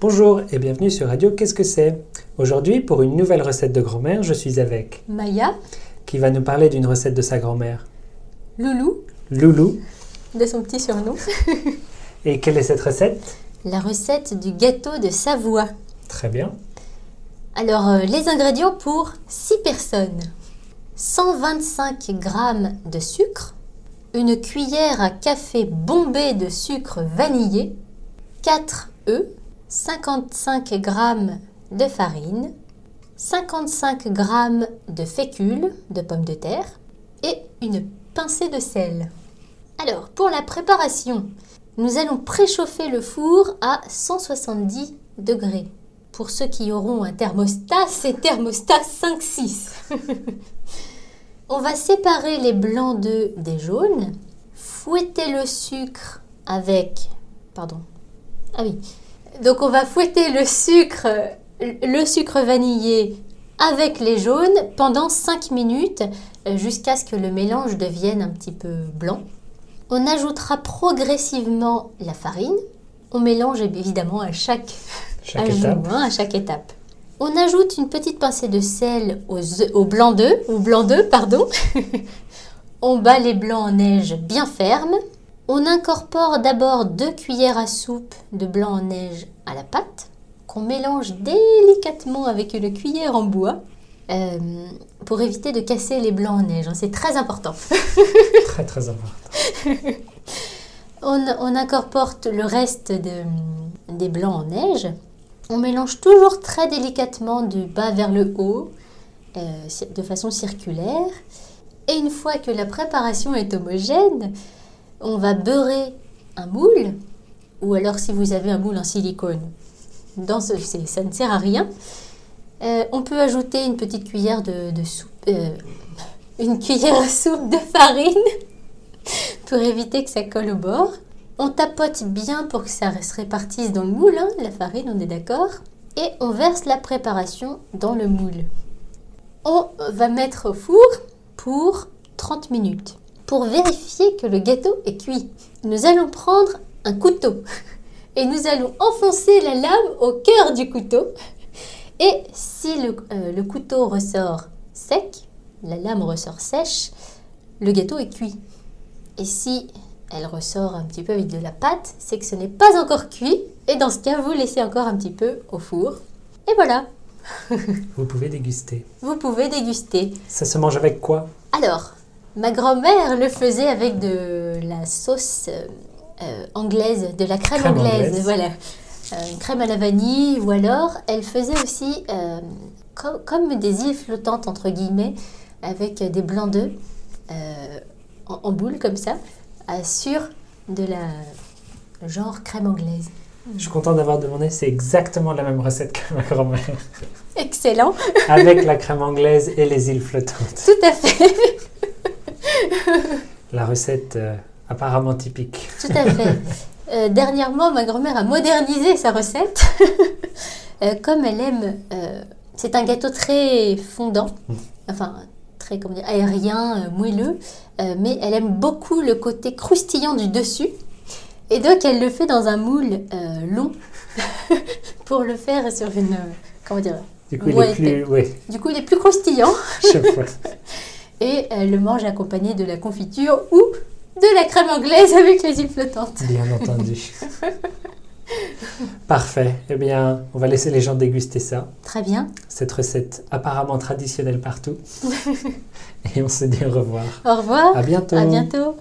Bonjour et bienvenue sur Radio Qu'est-ce que c'est? Aujourd'hui, pour une nouvelle recette de grand-mère, je suis avec Maya, qui va nous parler d'une recette de sa grand-mère. Loulou, Loulou. de son petit surnom. Et quelle est cette recette? La recette du gâteau de Savoie. Très bien. Alors, euh, les ingrédients pour 6 personnes. 125 g de sucre, une cuillère à café bombée de sucre vanillé, 4 œufs, 55 g de farine, 55 g de fécule de pommes de terre et une pincée de sel. Alors, pour la préparation, nous allons préchauffer le four à 170 degrés. Pour ceux qui auront un thermostat, c'est thermostat 5-6. On va séparer les blancs d'œufs des jaunes, fouetter le sucre avec... Pardon. Ah oui. Donc on va fouetter le sucre, le sucre vanillé avec les jaunes pendant 5 minutes euh, jusqu'à ce que le mélange devienne un petit peu blanc. On ajoutera progressivement la farine. On mélange évidemment à chaque, hein, à chaque étape. On ajoute une petite pincée de sel aux au blanc d'œuf, au blanc d'œuf, pardon. On bat les blancs en neige bien ferme. On incorpore d'abord deux cuillères à soupe de blanc en neige à la pâte, qu'on mélange délicatement avec une cuillère en bois euh, pour éviter de casser les blancs en neige. hein. C'est très important. Très très important. On, on incorpore le reste de- des blancs en neige. On mélange toujours très délicatement du bas vers le haut, euh, de façon circulaire. Et une fois que la préparation est homogène, on va beurrer un moule, ou alors si vous avez un moule en silicone, dans ce, ça ne sert à rien. Euh, on peut ajouter une petite cuillère de, de soupe, euh, une cuillère à soupe de farine pour éviter que ça colle au bord. On tapote bien pour que ça se répartisse dans le moule, hein, la farine, on est d'accord. Et on verse la préparation dans le moule. On va mettre au four pour 30 minutes. Pour vérifier que le gâteau est cuit, nous allons prendre un couteau et nous allons enfoncer la lame au cœur du couteau. Et si le, euh, le couteau ressort sec, la lame ressort sèche, le gâteau est cuit. Et si elle ressort un petit peu avec de la pâte, c'est que ce n'est pas encore cuit. Et dans ce cas, vous laissez encore un petit peu au four. Et voilà, Vous pouvez déguster. vous pouvez déguster. Ça se mange avec quoi? Alors, ma grand-mère le faisait avec de la sauce euh, euh, anglaise, de la crème, Crème anglaise, anglaise. voilà. Euh, une crème à la vanille, ou alors elle faisait aussi euh, co- comme des îles flottantes, entre guillemets, avec des blancs d'œufs euh, en, en boule comme ça, euh, sur de la genre crème anglaise. Je suis content d'avoir demandé, c'est exactement la même recette que ma grand-mère. Excellent, Avec la crème anglaise et les îles flottantes. tout à fait, La recette euh, apparemment typique. tout à fait. Euh, dernièrement, ma grand-mère a modernisé sa recette. Euh, comme elle aime, c'est un gâteau très fondant, Mm. enfin très comment dire, aérien, moelleux, mais elle aime beaucoup le côté croustillant du dessus. Et donc elle le fait dans un moule long pour le faire sur une comment dire. Du coup, il Ouais, est plus... Oui, Du coup, il est plus croustillant je. Et elle le mange accompagné de la confiture ou de la crème anglaise avec les îles flottantes. Bien entendu. Parfait. Eh bien, on va laisser les gens déguster ça. Très bien. Cette recette apparemment traditionnelle partout. Et on se dit au revoir. Au revoir. À bientôt. À bientôt.